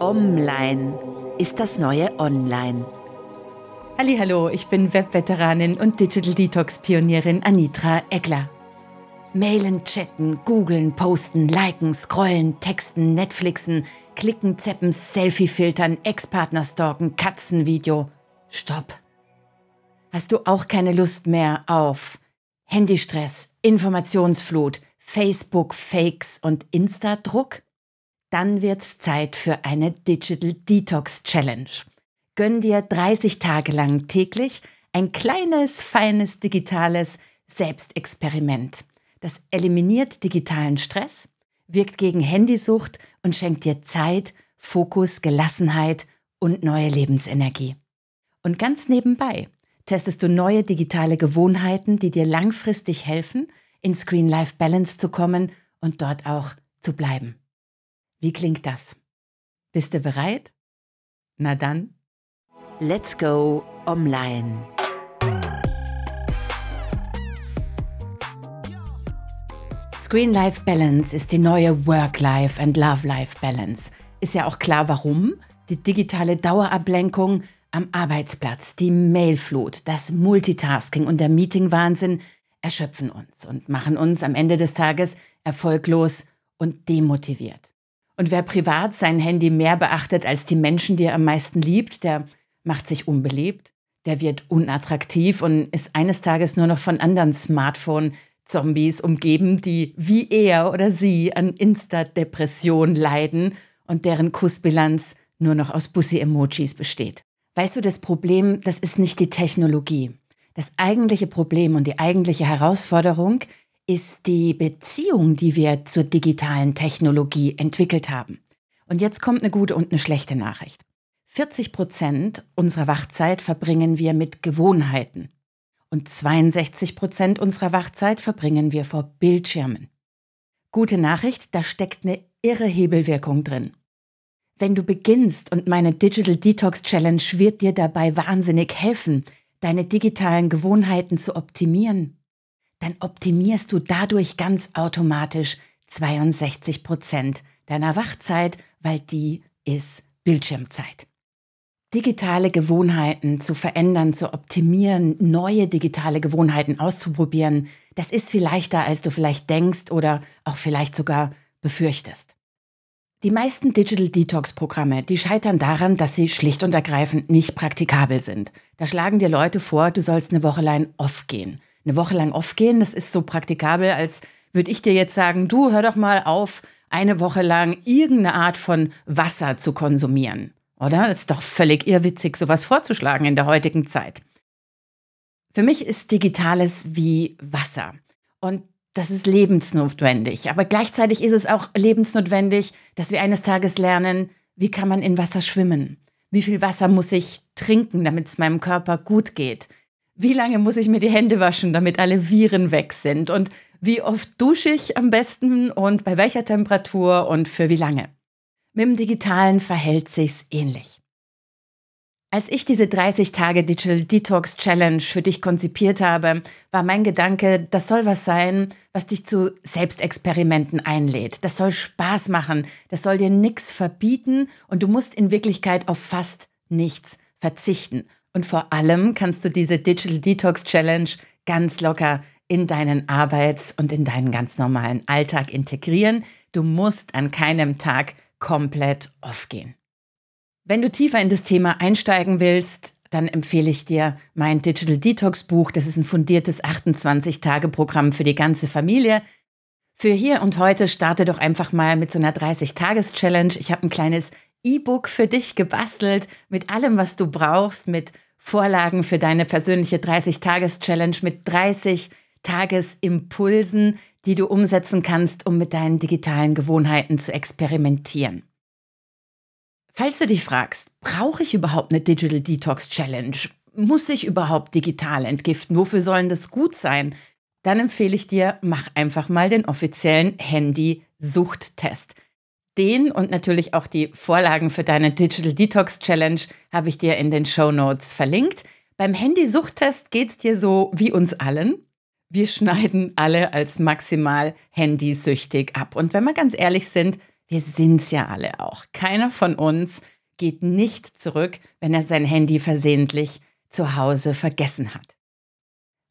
Online ist das neue Online. Hallo, ich bin Webveteranin und Digital Detox Pionierin Anitra Eckler. Mailen, chatten, googeln, posten, liken, scrollen, texten, Netflixen, klicken, zappen, Selfie filtern, Ex-Partner stalken, Katzenvideo. Stopp. Hast du auch keine Lust mehr auf Handystress, Informationsflut, Facebook-Fakes und Insta-Druck? Dann wird's Zeit für eine Digital Detox Challenge. Gönn dir 30 Tage lang täglich ein kleines, feines digitales Selbstexperiment. Das eliminiert digitalen Stress, wirkt gegen Handysucht und schenkt dir Zeit, Fokus, Gelassenheit und neue Lebensenergie. Und ganz nebenbei testest du neue digitale Gewohnheiten, die dir langfristig helfen, in Screen-Life-Balance zu kommen und dort auch zu bleiben. Wie klingt das? Bist du bereit? Na dann. Let's go online. Screen-Life Balance ist die neue Work-Life and Love-Life Balance. Ist ja auch klar, warum. Die digitale Dauerablenkung am Arbeitsplatz, die Mailflut, das Multitasking und der Meeting-Wahnsinn erschöpfen uns und machen uns am Ende des Tages erfolglos und demotiviert. Und wer privat sein Handy mehr beachtet als die Menschen, die er am meisten liebt, der macht sich unbeliebt, der wird unattraktiv und ist eines Tages nur noch von anderen Smartphone-Zombies umgeben, die wie er oder sie an Insta-Depression leiden und deren Kussbilanz nur noch aus Bussi-Emojis besteht. Weißt du, das Problem, das ist nicht die Technologie. Das eigentliche Problem und die eigentliche Herausforderung ist die Beziehung, die wir zur digitalen Technologie entwickelt haben. Und jetzt kommt eine gute und eine schlechte Nachricht. 40 Prozent unserer Wachzeit verbringen wir mit Gewohnheiten und 62 Prozent unserer Wachzeit verbringen wir vor Bildschirmen. Gute Nachricht, da steckt eine irre Hebelwirkung drin. Wenn du beginnst und meine Digital Detox Challenge wird dir dabei wahnsinnig helfen, deine digitalen Gewohnheiten zu optimieren dann optimierst du dadurch ganz automatisch 62 Prozent deiner Wachzeit, weil die ist Bildschirmzeit. Digitale Gewohnheiten zu verändern, zu optimieren, neue digitale Gewohnheiten auszuprobieren, das ist viel leichter, als du vielleicht denkst oder auch vielleicht sogar befürchtest. Die meisten Digital Detox Programme, die scheitern daran, dass sie schlicht und ergreifend nicht praktikabel sind. Da schlagen dir Leute vor, du sollst eine Woche lang off gehen eine Woche lang aufgehen. Das ist so praktikabel, als würde ich dir jetzt sagen, du hör doch mal auf, eine Woche lang irgendeine Art von Wasser zu konsumieren. Oder? Das ist doch völlig irrwitzig, sowas vorzuschlagen in der heutigen Zeit. Für mich ist Digitales wie Wasser. Und das ist lebensnotwendig. Aber gleichzeitig ist es auch lebensnotwendig, dass wir eines Tages lernen, wie kann man in Wasser schwimmen? Wie viel Wasser muss ich trinken, damit es meinem Körper gut geht? Wie lange muss ich mir die Hände waschen, damit alle Viren weg sind? Und wie oft dusche ich am besten und bei welcher Temperatur und für wie lange? Mit dem Digitalen verhält sich's ähnlich. Als ich diese 30 Tage Digital Detox Challenge für dich konzipiert habe, war mein Gedanke, das soll was sein, was dich zu Selbstexperimenten einlädt. Das soll Spaß machen, das soll dir nichts verbieten und du musst in Wirklichkeit auf fast nichts verzichten. Und vor allem kannst du diese Digital Detox Challenge ganz locker in deinen Arbeits- und in deinen ganz normalen Alltag integrieren. Du musst an keinem Tag komplett off gehen. Wenn du tiefer in das Thema einsteigen willst, dann empfehle ich dir mein Digital Detox Buch. Das ist ein fundiertes 28-Tage-Programm für die ganze Familie. Für hier und heute starte doch einfach mal mit so einer 30-Tages-Challenge. Ich habe ein kleines E-Book für dich gebastelt mit allem, was du brauchst, mit Vorlagen für deine persönliche 30-Tages-Challenge, mit 30 Tagesimpulsen, die du umsetzen kannst, um mit deinen digitalen Gewohnheiten zu experimentieren. Falls du dich fragst, brauche ich überhaupt eine Digital Detox Challenge? Muss ich überhaupt digital entgiften? Wofür sollen das gut sein? Dann empfehle ich dir, mach einfach mal den offiziellen Handy-Suchttest. Den und natürlich auch die Vorlagen für deine Digital Detox Challenge habe ich dir in den Show Notes verlinkt. Beim Handy-Suchttest geht es dir so wie uns allen. Wir schneiden alle als maximal handysüchtig ab. Und wenn wir ganz ehrlich sind, Wir sind's ja alle auch. Keiner von uns geht nicht zurück, wenn er sein Handy versehentlich zu Hause vergessen hat.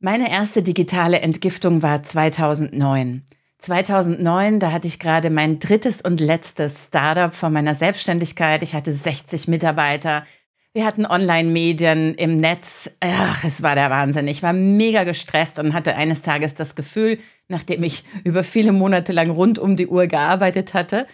Meine erste digitale Entgiftung war 2009. 2009, da hatte ich gerade mein drittes und letztes Startup von meiner Selbstständigkeit. Ich hatte 60 Mitarbeiter. Wir hatten Online-Medien im Netz. Ach, es war der Wahnsinn. Ich war mega gestresst und hatte eines Tages das Gefühl, nachdem ich über viele Monate lang rund um die Uhr gearbeitet hatte,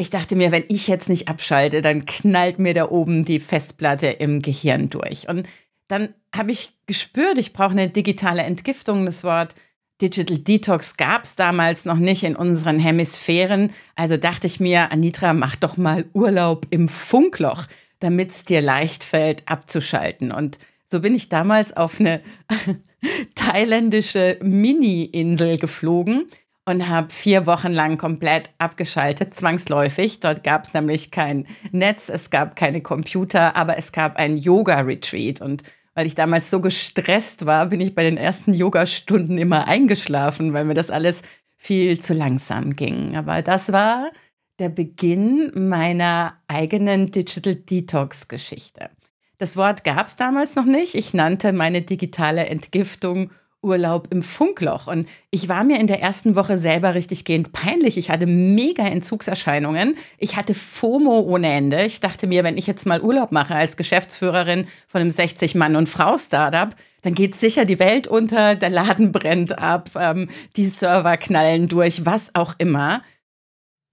ich dachte mir, wenn ich jetzt nicht abschalte, dann knallt mir da oben die Festplatte im Gehirn durch. Und dann habe ich gespürt, ich brauche eine digitale Entgiftung. Das Wort Digital Detox gab es damals noch nicht in unseren Hemisphären. Also dachte ich mir, Anitra, mach doch mal Urlaub im Funkloch, damit es dir leicht fällt, abzuschalten. Und so bin ich damals auf eine thailändische Mini-Insel geflogen und habe vier Wochen lang komplett abgeschaltet, zwangsläufig. Dort gab es nämlich kein Netz, es gab keine Computer, aber es gab ein Yoga-Retreat. Und weil ich damals so gestresst war, bin ich bei den ersten Yoga-Stunden immer eingeschlafen, weil mir das alles viel zu langsam ging. Aber das war der Beginn meiner eigenen Digital Detox-Geschichte. Das Wort gab es damals noch nicht. Ich nannte meine digitale Entgiftung Urlaub im Funkloch. Und ich war mir in der ersten Woche selber richtig gehend peinlich. Ich hatte mega Entzugserscheinungen. Ich hatte FOMO ohne Ende. Ich dachte mir, wenn ich jetzt mal Urlaub mache als Geschäftsführerin von einem 60-Mann- und Frau-Startup, dann geht sicher die Welt unter, der Laden brennt ab, ähm, die Server knallen durch, was auch immer.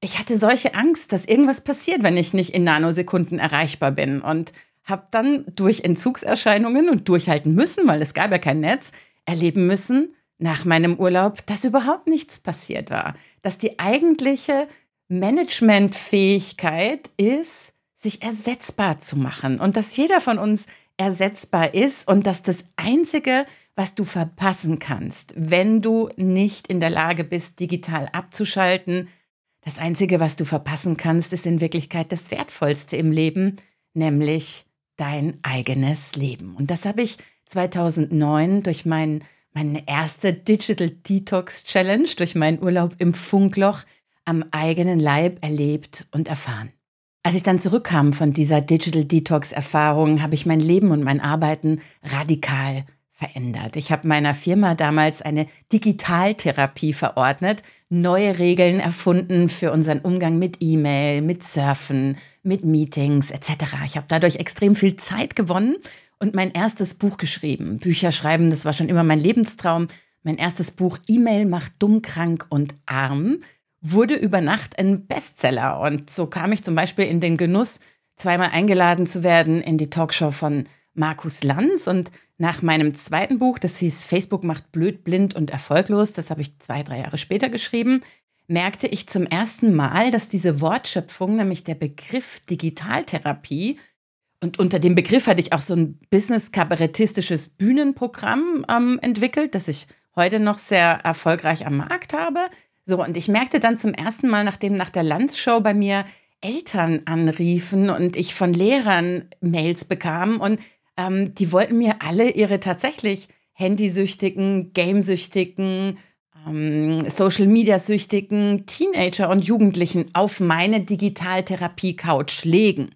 Ich hatte solche Angst, dass irgendwas passiert, wenn ich nicht in Nanosekunden erreichbar bin. Und habe dann durch Entzugserscheinungen und durchhalten müssen, weil es gab ja kein Netz, erleben müssen nach meinem Urlaub, dass überhaupt nichts passiert war. Dass die eigentliche Managementfähigkeit ist, sich ersetzbar zu machen und dass jeder von uns ersetzbar ist und dass das Einzige, was du verpassen kannst, wenn du nicht in der Lage bist, digital abzuschalten, das Einzige, was du verpassen kannst, ist in Wirklichkeit das Wertvollste im Leben, nämlich dein eigenes Leben. Und das habe ich 2009 durch mein, meine erste Digital Detox Challenge, durch meinen Urlaub im Funkloch am eigenen Leib erlebt und erfahren. Als ich dann zurückkam von dieser Digital Detox-Erfahrung, habe ich mein Leben und mein Arbeiten radikal verändert. Ich habe meiner Firma damals eine Digitaltherapie verordnet, neue Regeln erfunden für unseren Umgang mit E-Mail, mit Surfen, mit Meetings etc. Ich habe dadurch extrem viel Zeit gewonnen und mein erstes Buch geschrieben. Bücher schreiben, das war schon immer mein Lebenstraum. Mein erstes Buch E-Mail macht dumm, krank und arm wurde über Nacht ein Bestseller. Und so kam ich zum Beispiel in den Genuss, zweimal eingeladen zu werden in die Talkshow von Markus Lanz. Und nach meinem zweiten Buch, das hieß Facebook macht blöd, blind und erfolglos, das habe ich zwei, drei Jahre später geschrieben, merkte ich zum ersten Mal, dass diese Wortschöpfung, nämlich der Begriff Digitaltherapie, und unter dem Begriff hatte ich auch so ein business-kabarettistisches Bühnenprogramm ähm, entwickelt, das ich heute noch sehr erfolgreich am Markt habe. So, und ich merkte dann zum ersten Mal, nachdem nach der Landshow bei mir Eltern anriefen und ich von Lehrern Mails bekam und ähm, die wollten mir alle ihre tatsächlich handysüchtigen, gamesüchtigen, ähm, Social-Media-süchtigen Teenager und Jugendlichen auf meine Digitaltherapie-Couch legen.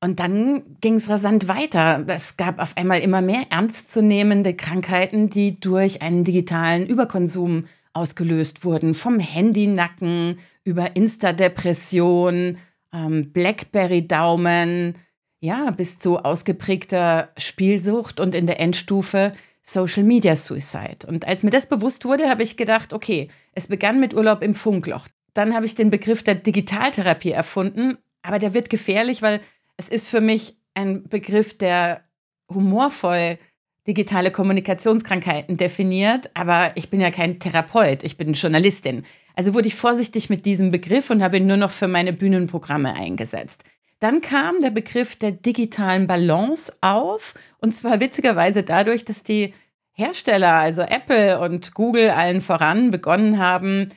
Und dann ging es rasant weiter. Es gab auf einmal immer mehr ernstzunehmende Krankheiten, die durch einen digitalen Überkonsum ausgelöst wurden. Vom Handynacken über Insta-Depression, ähm, Blackberry-Daumen, ja, bis zu ausgeprägter Spielsucht und in der Endstufe Social Media Suicide. Und als mir das bewusst wurde, habe ich gedacht, okay, es begann mit Urlaub im Funkloch. Dann habe ich den Begriff der Digitaltherapie erfunden, aber der wird gefährlich, weil es ist für mich ein Begriff, der humorvoll digitale Kommunikationskrankheiten definiert, aber ich bin ja kein Therapeut, ich bin Journalistin. Also wurde ich vorsichtig mit diesem Begriff und habe ihn nur noch für meine Bühnenprogramme eingesetzt. Dann kam der Begriff der digitalen Balance auf, und zwar witzigerweise dadurch, dass die Hersteller, also Apple und Google allen voran, begonnen haben,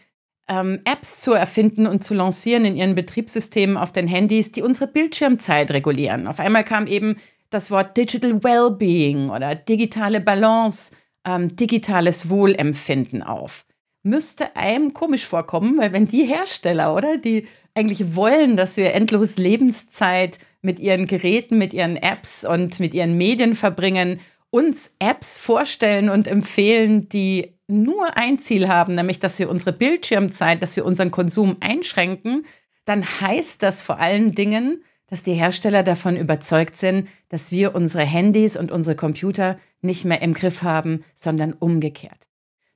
ähm, Apps zu erfinden und zu lancieren in ihren Betriebssystemen auf den Handys, die unsere Bildschirmzeit regulieren. Auf einmal kam eben das Wort Digital Wellbeing oder digitale Balance, ähm, digitales Wohlempfinden auf. müsste einem komisch vorkommen, weil wenn die Hersteller, oder, die eigentlich wollen, dass wir endlos Lebenszeit mit ihren Geräten, mit ihren Apps und mit ihren Medien verbringen, uns Apps vorstellen und empfehlen, die nur ein Ziel haben, nämlich dass wir unsere Bildschirmzeit, dass wir unseren Konsum einschränken, dann heißt das vor allen Dingen, dass die Hersteller davon überzeugt sind, dass wir unsere Handys und unsere Computer nicht mehr im Griff haben, sondern umgekehrt.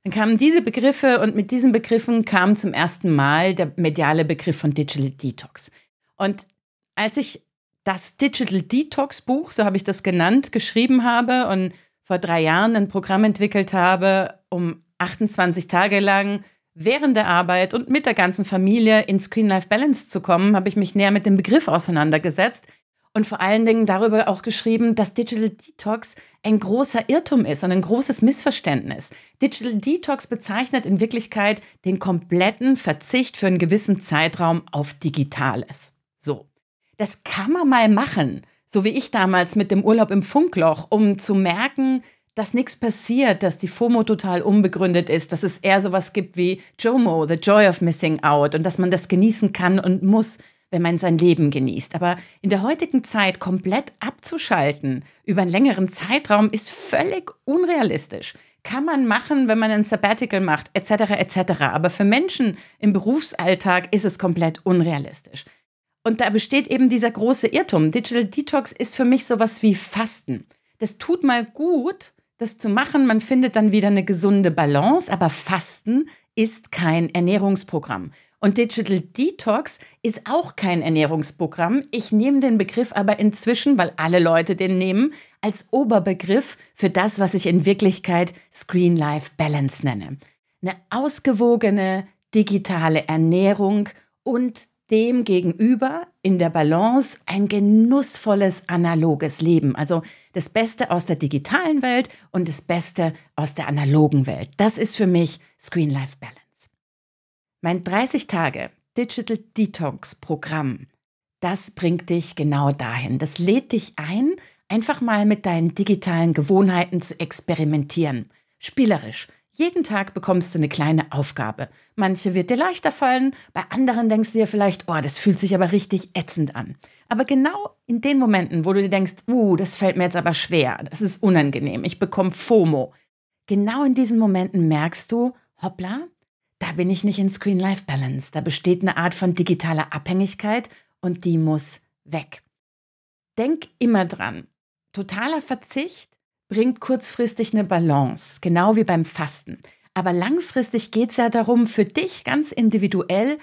Dann kamen diese Begriffe und mit diesen Begriffen kam zum ersten Mal der mediale Begriff von Digital Detox. Und als ich das Digital Detox Buch, so habe ich das genannt, geschrieben habe und vor drei Jahren ein Programm entwickelt habe, um 28 Tage lang während der Arbeit und mit der ganzen Familie in Screen-Life-Balance zu kommen, habe ich mich näher mit dem Begriff auseinandergesetzt und vor allen Dingen darüber auch geschrieben, dass Digital Detox ein großer Irrtum ist und ein großes Missverständnis. Digital Detox bezeichnet in Wirklichkeit den kompletten Verzicht für einen gewissen Zeitraum auf Digitales. So. Das kann man mal machen, so wie ich damals mit dem Urlaub im Funkloch, um zu merken, dass nichts passiert, dass die FOMO total unbegründet ist, dass es eher sowas gibt wie JOMO, The Joy of Missing Out und dass man das genießen kann und muss, wenn man sein Leben genießt. Aber in der heutigen Zeit komplett abzuschalten über einen längeren Zeitraum ist völlig unrealistisch. Kann man machen, wenn man ein Sabbatical macht, etc., etc. Aber für Menschen im Berufsalltag ist es komplett unrealistisch. Und da besteht eben dieser große Irrtum. Digital Detox ist für mich sowas wie Fasten. Das tut mal gut, das zu machen. Man findet dann wieder eine gesunde Balance, aber Fasten ist kein Ernährungsprogramm. Und Digital Detox ist auch kein Ernährungsprogramm. Ich nehme den Begriff aber inzwischen, weil alle Leute den nehmen, als Oberbegriff für das, was ich in Wirklichkeit Screen Life Balance nenne. Eine ausgewogene digitale Ernährung und dem gegenüber in der Balance ein genussvolles analoges Leben. Also das Beste aus der digitalen Welt und das Beste aus der analogen Welt. Das ist für mich Screen Life Balance. Mein 30 Tage Digital Detox Programm, das bringt dich genau dahin. Das lädt dich ein, einfach mal mit deinen digitalen Gewohnheiten zu experimentieren. Spielerisch. Jeden Tag bekommst du eine kleine Aufgabe. Manche wird dir leichter fallen, bei anderen denkst du dir vielleicht, oh, das fühlt sich aber richtig ätzend an. Aber genau in den Momenten, wo du dir denkst, uh, das fällt mir jetzt aber schwer, das ist unangenehm, ich bekomme FOMO. Genau in diesen Momenten merkst du, hoppla, da bin ich nicht in Screen Life Balance. Da besteht eine Art von digitaler Abhängigkeit und die muss weg. Denk immer dran. Totaler Verzicht bringt kurzfristig eine Balance, genau wie beim Fasten. Aber langfristig geht es ja darum, für dich ganz individuell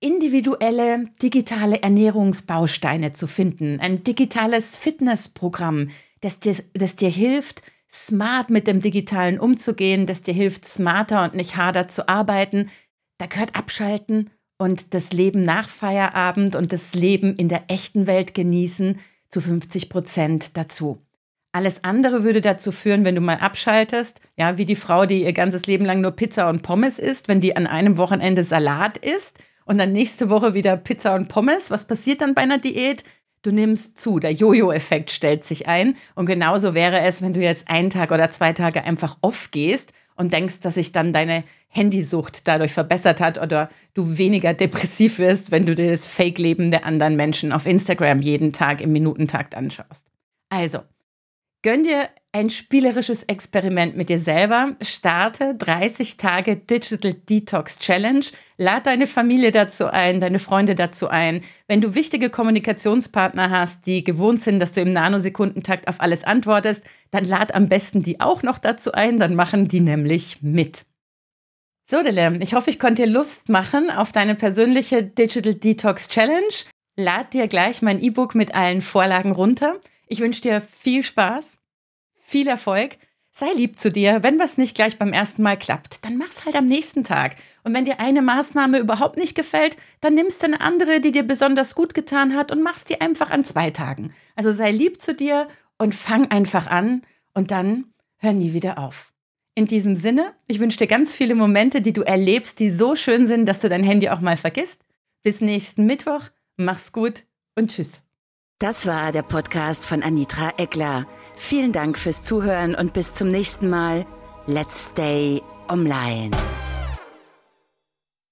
individuelle digitale Ernährungsbausteine zu finden. Ein digitales Fitnessprogramm, das dir, das dir hilft, smart mit dem Digitalen umzugehen, das dir hilft, smarter und nicht harder zu arbeiten. Da gehört Abschalten und das Leben nach Feierabend und das Leben in der echten Welt genießen zu 50 Prozent dazu. Alles andere würde dazu führen, wenn du mal abschaltest, ja, wie die Frau, die ihr ganzes Leben lang nur Pizza und Pommes isst, wenn die an einem Wochenende Salat isst und dann nächste Woche wieder Pizza und Pommes. Was passiert dann bei einer Diät? Du nimmst zu, der Jojo-Effekt stellt sich ein. Und genauso wäre es, wenn du jetzt einen Tag oder zwei Tage einfach off gehst und denkst, dass sich dann deine Handysucht dadurch verbessert hat oder du weniger depressiv wirst, wenn du dir das Fake-Leben der anderen Menschen auf Instagram jeden Tag im Minutentakt anschaust. Also, Gönn dir ein spielerisches Experiment mit dir selber. Starte 30 Tage Digital Detox Challenge. Lad deine Familie dazu ein, deine Freunde dazu ein. Wenn du wichtige Kommunikationspartner hast, die gewohnt sind, dass du im Nanosekundentakt auf alles antwortest, dann lad am besten die auch noch dazu ein. Dann machen die nämlich mit. So, Dille, ich hoffe, ich konnte dir Lust machen auf deine persönliche Digital Detox Challenge. Lad dir gleich mein E-Book mit allen Vorlagen runter. Ich wünsche dir viel Spaß, viel Erfolg. Sei lieb zu dir. Wenn was nicht gleich beim ersten Mal klappt, dann mach's halt am nächsten Tag. Und wenn dir eine Maßnahme überhaupt nicht gefällt, dann nimmst du eine andere, die dir besonders gut getan hat und machst die einfach an zwei Tagen. Also sei lieb zu dir und fang einfach an und dann hör nie wieder auf. In diesem Sinne, ich wünsche dir ganz viele Momente, die du erlebst, die so schön sind, dass du dein Handy auch mal vergisst. Bis nächsten Mittwoch. Mach's gut und tschüss. Das war der Podcast von Anitra Eckler. Vielen Dank fürs Zuhören und bis zum nächsten Mal. Let's stay online.